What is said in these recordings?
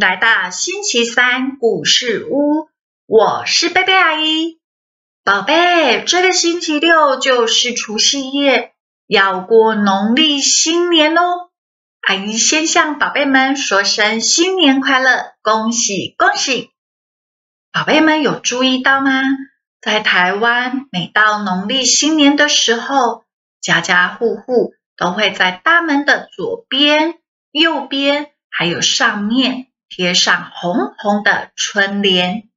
来到星期三故事屋，我是贝贝阿姨。宝贝，这个星期六就是除夕夜，要过农历新年喽。阿姨先向宝贝们说声新年快乐，恭喜恭喜！宝贝们有注意到吗？在台湾，每到农历新年的时候，家家户户都会在大门的左边、右边。还有上面贴上红红的春联，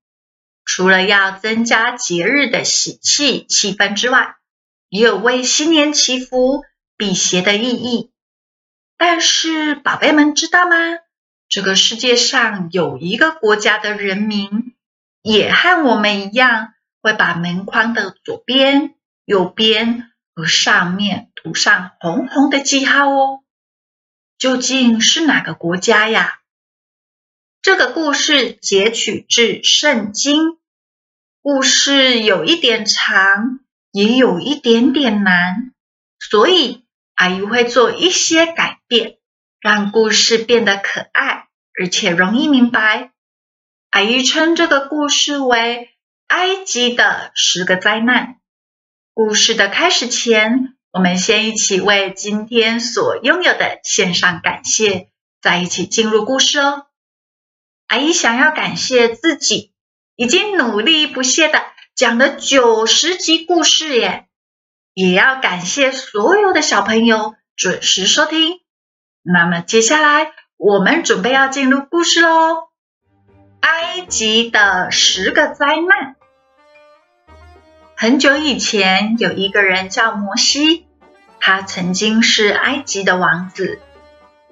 除了要增加节日的喜气气氛之外，也有为新年祈福辟邪的意义。但是，宝贝们知道吗？这个世界上有一个国家的人民，也和我们一样，会把门框的左边、右边和上面涂上红红的记号哦。究竟是哪个国家呀？这个故事截取自圣经，故事有一点长，也有一点点难，所以阿姨会做一些改变，让故事变得可爱而且容易明白。阿姨称这个故事为《埃及的十个灾难》。故事的开始前。我们先一起为今天所拥有的献上感谢，再一起进入故事哦。阿姨想要感谢自己已经努力不懈的讲了九十集故事耶，也要感谢所有的小朋友准时收听。那么接下来我们准备要进入故事喽，《埃及的十个灾难》。很久以前，有一个人叫摩西，他曾经是埃及的王子。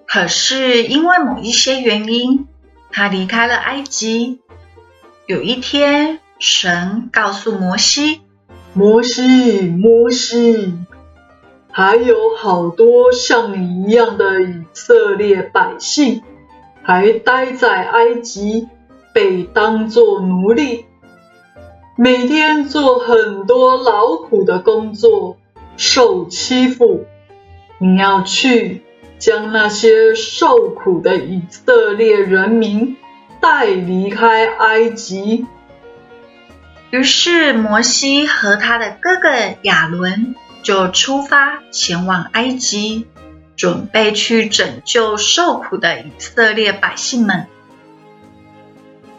可是因为某一些原因，他离开了埃及。有一天，神告诉摩西：“摩西，摩西，还有好多像你一样的以色列百姓，还待在埃及，被当作奴隶。”每天做很多劳苦的工作，受欺负。你要去将那些受苦的以色列人民带离开埃及。于是摩西和他的哥哥亚伦就出发前往埃及，准备去拯救受苦的以色列百姓们。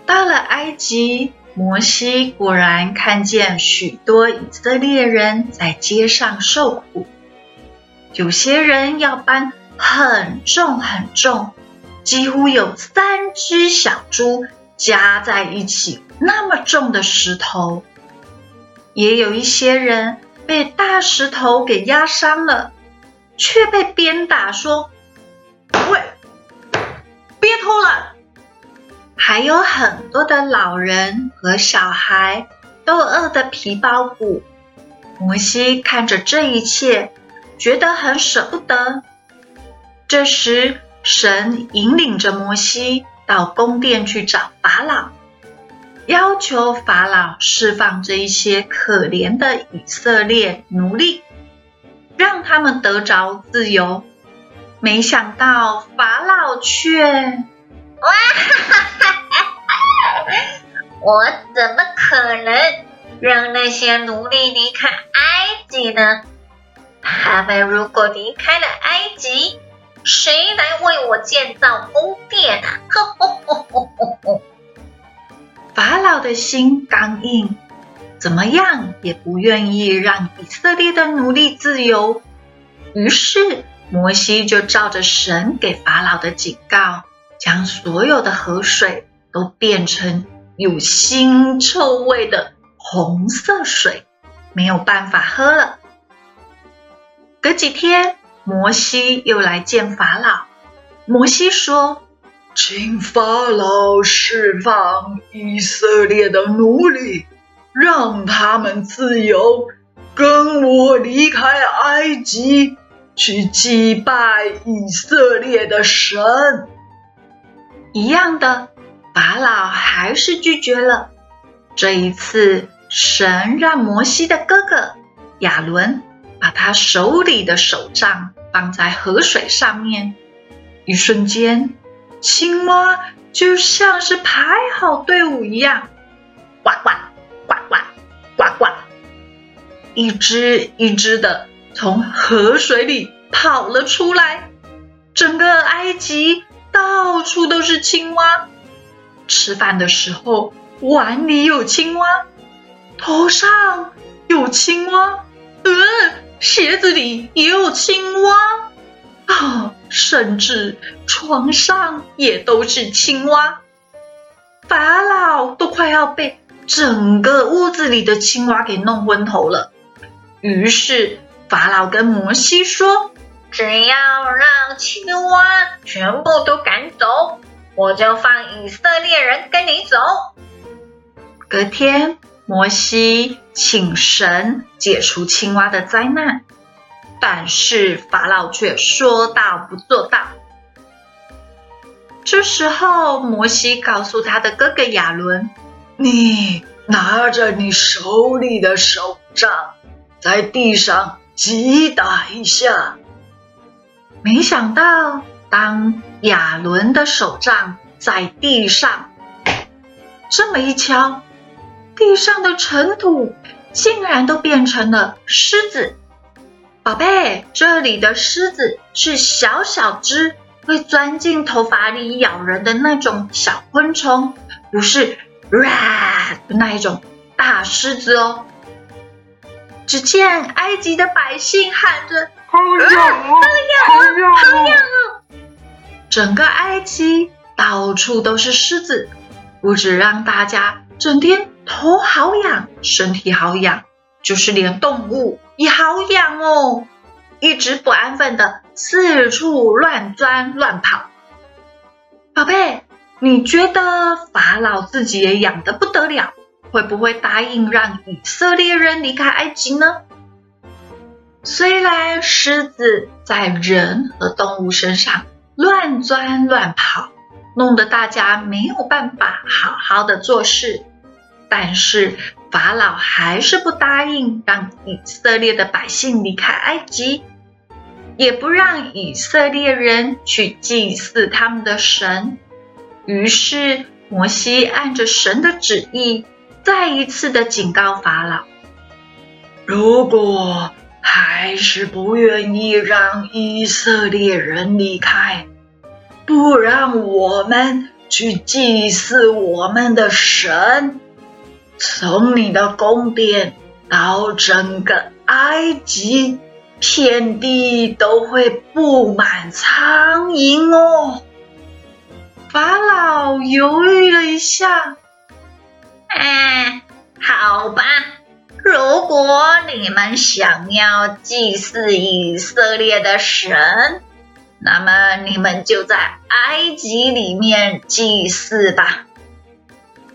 到了埃及。摩西果然看见许多以色列人在街上受苦，有些人要搬很重很重，几乎有三只小猪加在一起那么重的石头；也有一些人被大石头给压伤了，却被鞭打说：“喂，别偷了。”还有很多的老人和小孩都饿得皮包骨。摩西看着这一切，觉得很舍不得。这时，神引领着摩西到宫殿去找法老，要求法老释放这一些可怜的以色列奴隶，让他们得着自由。没想到法老却。哇！我怎么可能让那些奴隶离开埃及呢？他们如果离开了埃及，谁来为我建造宫殿啊？法老的心刚硬，怎么样也不愿意让以色列的奴隶自由。于是摩西就照着神给法老的警告。将所有的河水都变成有腥臭味的红色水，没有办法喝了。隔几天，摩西又来见法老。摩西说：“请法老释放以色列的奴隶，让他们自由，跟我离开埃及，去祭拜以色列的神。”一样的，法老还是拒绝了。这一次，神让摩西的哥哥亚伦他手里的手杖放在河水上面，一瞬间，青蛙就像是排好队伍一样，呱呱呱呱呱呱，一只一只的从河水里跑了出来。整个埃及到处都是青蛙。吃饭的时候，碗里有青蛙，头上有青蛙，呃，鞋子里也有青蛙，啊，甚至床上也都是青蛙。法老都快要被整个屋子里的青蛙给弄昏头了。于是法老跟摩西说。只要让青蛙全部都赶走，我就放以色列人跟你走。隔天，摩西请神解除青蛙的灾难，但是法老却说到不做到。这时候，摩西告诉他的哥哥亚伦：“你拿着你手里的手杖，在地上击打一下。”没想到，当亚伦的手杖在地上这么一敲，地上的尘土竟然都变成了狮子。宝贝，这里的狮子是小小只，会钻进头发里咬人的那种小昆虫，不是哇的那一种大狮子哦。只见埃及的百姓喊着。好痒啊！好痒啊！好痒啊！整个埃及到处都是狮子，不止让大家整天头好痒、身体好痒，就是连动物也好痒哦，一直不安分的四处乱钻乱跑。宝贝，你觉得法老自己也痒的不得了，会不会答应让以色列人离开埃及呢？虽然狮子在人和动物身上乱钻乱跑，弄得大家没有办法好好的做事，但是法老还是不答应让以色列的百姓离开埃及，也不让以色列人去祭祀他们的神。于是摩西按着神的旨意，再一次的警告法老：如果还是不愿意让以色列人离开，不让我们去祭祀我们的神。从你的宫殿到整个埃及，遍地都会布满苍蝇哦。法老犹豫了一下，哎，好吧。如果你们想要祭祀以色列的神，那么你们就在埃及里面祭祀吧。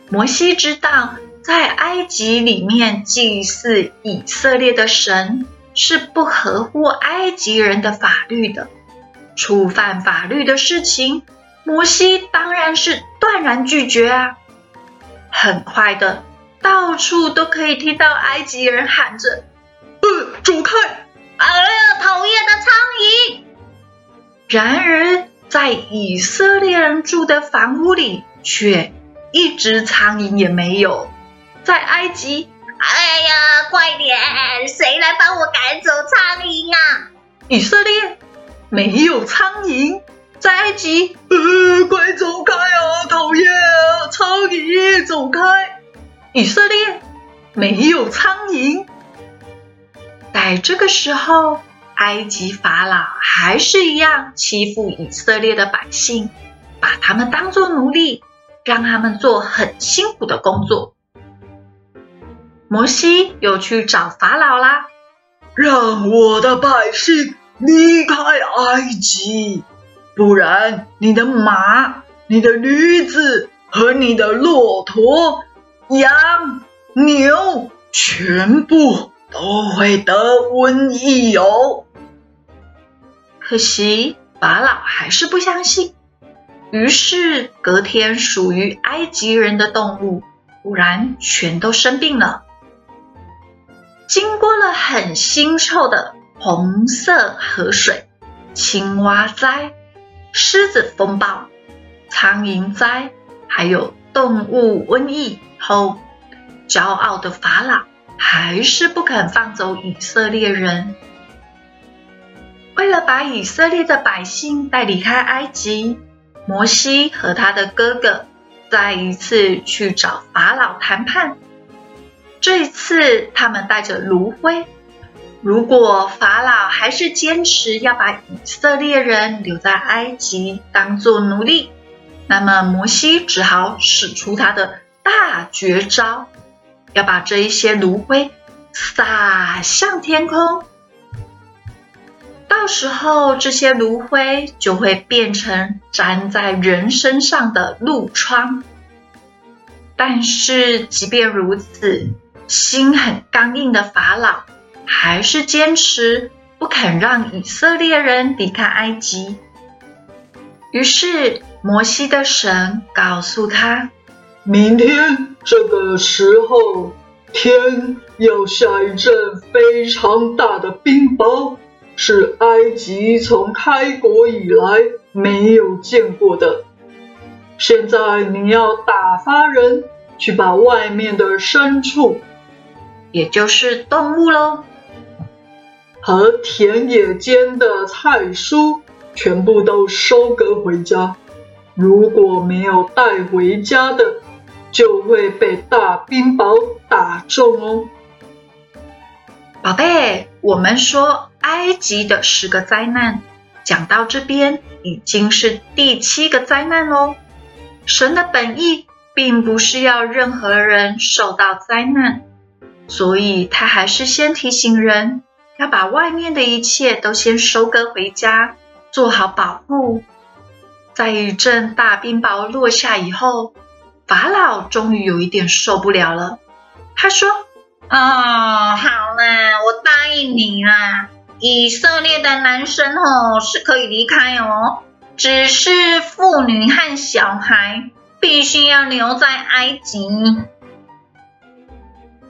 摩西知道，在埃及里面祭祀以色列的神是不合乎埃及人的法律的，触犯法律的事情，摩西当然是断然拒绝啊。很快的。到处都可以听到埃及人喊着：“呃，走开！哎呀，讨厌的苍蝇！”然而，在以色列人住的房屋里，却一只苍蝇也没有。在埃及，哎呀，快点，谁来帮我赶走苍蝇啊？以色列没有苍蝇，在埃及，呃，快走开啊！讨厌啊，苍蝇，走开！以色列没有苍蝇，在这个时候，埃及法老还是一样欺负以色列的百姓，把他们当作奴隶，让他们做很辛苦的工作。摩西又去找法老啦，让我的百姓离开埃及，不然你的马、你的驴子和你的骆驼。羊、牛全部都会得瘟疫哦。可惜法老还是不相信，于是隔天属于埃及人的动物果然全都生病了。经过了很腥臭的红色河水、青蛙灾、狮子风暴、苍蝇灾。还有动物瘟疫后，骄傲的法老还是不肯放走以色列人。为了把以色列的百姓带离开埃及，摩西和他的哥哥再一次去找法老谈判。这一次，他们带着炉灰。如果法老还是坚持要把以色列人留在埃及当做奴隶，那么摩西只好使出他的大绝招，要把这一些炉灰撒向天空。到时候，这些炉灰就会变成粘在人身上的褥疮。但是，即便如此，心很刚硬的法老。还是坚持不肯让以色列人离开埃及。于是摩西的神告诉他：“明天这个时候，天要下一阵非常大的冰雹，是埃及从开国以来没有见过的。现在你要打发人去把外面的牲畜，也就是动物喽。”和田野间的菜蔬全部都收割回家。如果没有带回家的，就会被大冰雹打中哦。宝贝，我们说埃及的十个灾难，讲到这边已经是第七个灾难喽。神的本意并不是要任何人受到灾难，所以他还是先提醒人。要把外面的一切都先收割回家，做好保护。在一阵大冰雹落下以后，法老终于有一点受不了了。他说：“哦，好啦，我答应你啦。以色列的男生哦是可以离开哦，只是妇女和小孩必须要留在埃及。”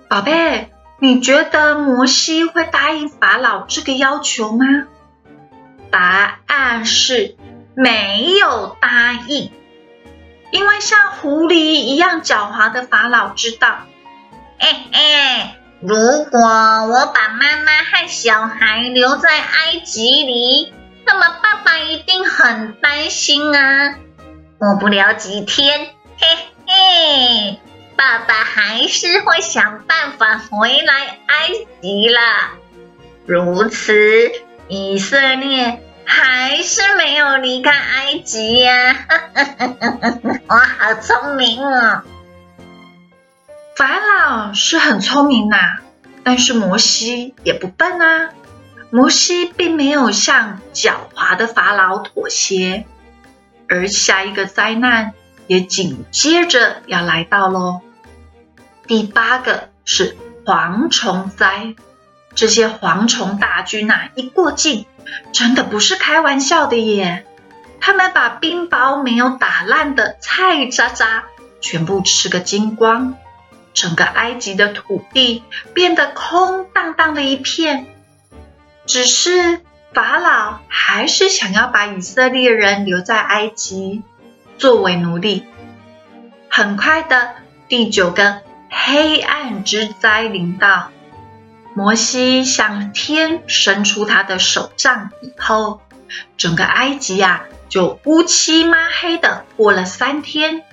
宝贝。你觉得摩西会答应法老这个要求吗？答案是没有答应，因为像狐狸一样狡猾的法老知道，哎哎，如果我把妈妈和小孩留在埃及里，那么爸爸一定很担心啊。过不了几天，嘿嘿。爸爸还是会想办法回来埃及啦。如此，以色列还是没有离开埃及呀。我好聪明哦！法老是很聪明呐，但是摩西也不笨啊。摩西并没有向狡猾的法老妥协，而下一个灾难也紧接着要来到喽。第八个是蝗虫灾，这些蝗虫大军啊，一过境，真的不是开玩笑的耶！他们把冰雹没有打烂的菜渣渣全部吃个精光，整个埃及的土地变得空荡荡的一片。只是法老还是想要把以色列人留在埃及作为奴隶。很快的，第九个。黑暗之灾临到，摩西向天伸出他的手杖以后，整个埃及呀就乌漆抹黑的过了三天。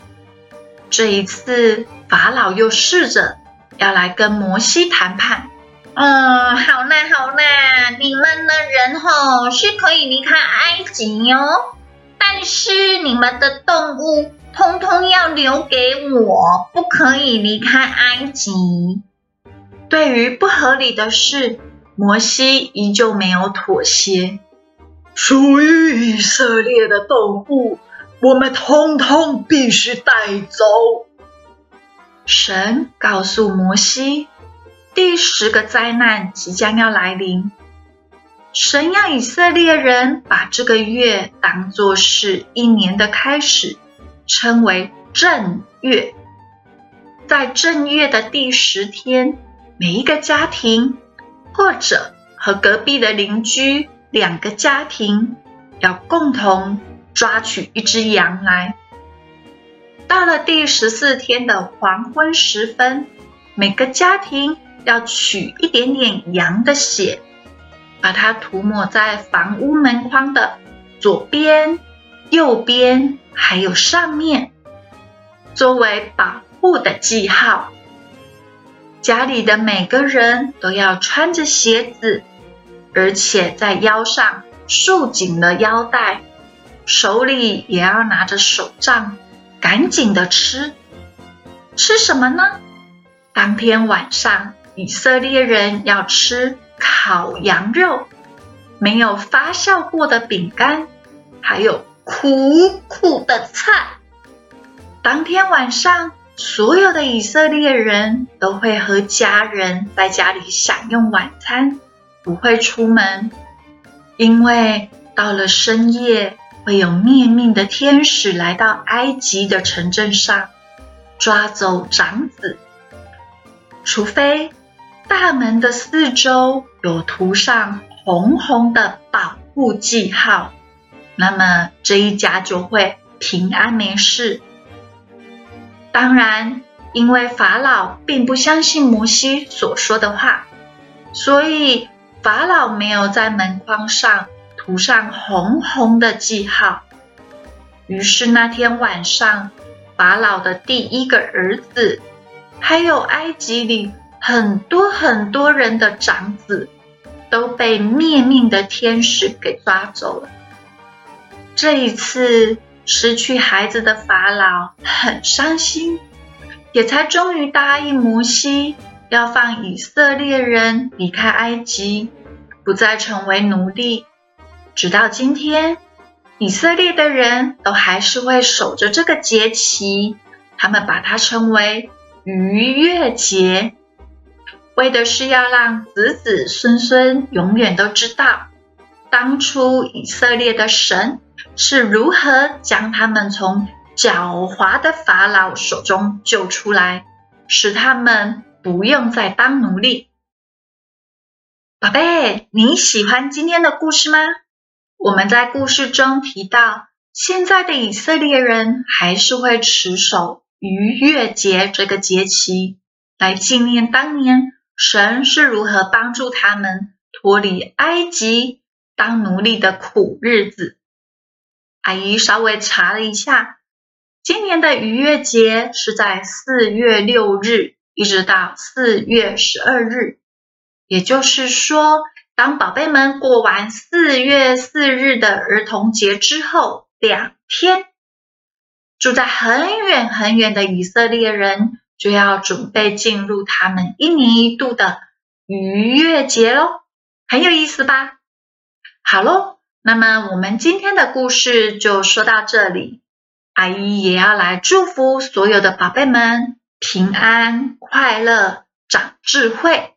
这一次，法老又试着要来跟摩西谈判。嗯，好啦好啦，你们的人吼是可以离开埃及哦，但是你们的动物。通通要留给我，不可以离开埃及。对于不合理的事，摩西依旧没有妥协。属于以色列的动物，我们通通必须带走。神告诉摩西，第十个灾难即将要来临。神让以色列人把这个月当作是一年的开始。称为正月，在正月的第十天，每一个家庭或者和隔壁的邻居两个家庭要共同抓取一只羊来。到了第十四天的黄昏时分，每个家庭要取一点点羊的血，把它涂抹在房屋门框的左边、右边，还有上面，作为保护的记号。家里的每个人都要穿着鞋子，而且在腰上束紧了腰带，手里也要拿着手杖，赶紧的吃。吃什么呢？当天晚上，以色列人要吃烤羊肉，没有发酵过的饼干，还有苦苦的菜。当天晚上。所有的以色列人都会和家人在家里享用晚餐，不会出门，因为到了深夜会有灭命的天使来到埃及的城镇上抓走长子。除非大门的四周有涂上红红的保护记号，那么这一家就会平安没事。当然，因为法老并不相信摩西所说的话，所以法老没有在门框上涂上红红的记号。于是那天晚上，法老的第一个儿子，还有埃及里很多很多人的长子，都被灭命的天使给抓走了。这一次。失去孩子的法老很伤心，也才终于答应摩西，要放以色列人离开埃及，不再成为奴隶。直到今天，以色列的人都还是会守着这个节期，他们把它称为逾越节，为的是要让子子孙孙永远都知道，当初以色列的神。是如何将他们从狡猾的法老手中救出来，使他们不用再当奴隶？宝贝，你喜欢今天的故事吗？我们在故事中提到，现在的以色列人还是会持守逾越节这个节期，来纪念当年神是如何帮助他们脱离埃及当奴隶的苦日子。阿姨稍微查了一下，今年的逾越节是在四月六日，一直到四月十二日。也就是说，当宝贝们过完四月四日的儿童节之后两天，住在很远很远的以色列人就要准备进入他们一年一度的逾越节喽，很有意思吧？好喽。那么我们今天的故事就说到这里，阿姨也要来祝福所有的宝贝们平安快乐长智慧。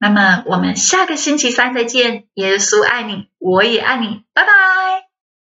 那么我们下个星期三再见，耶稣爱你，我也爱你，拜拜。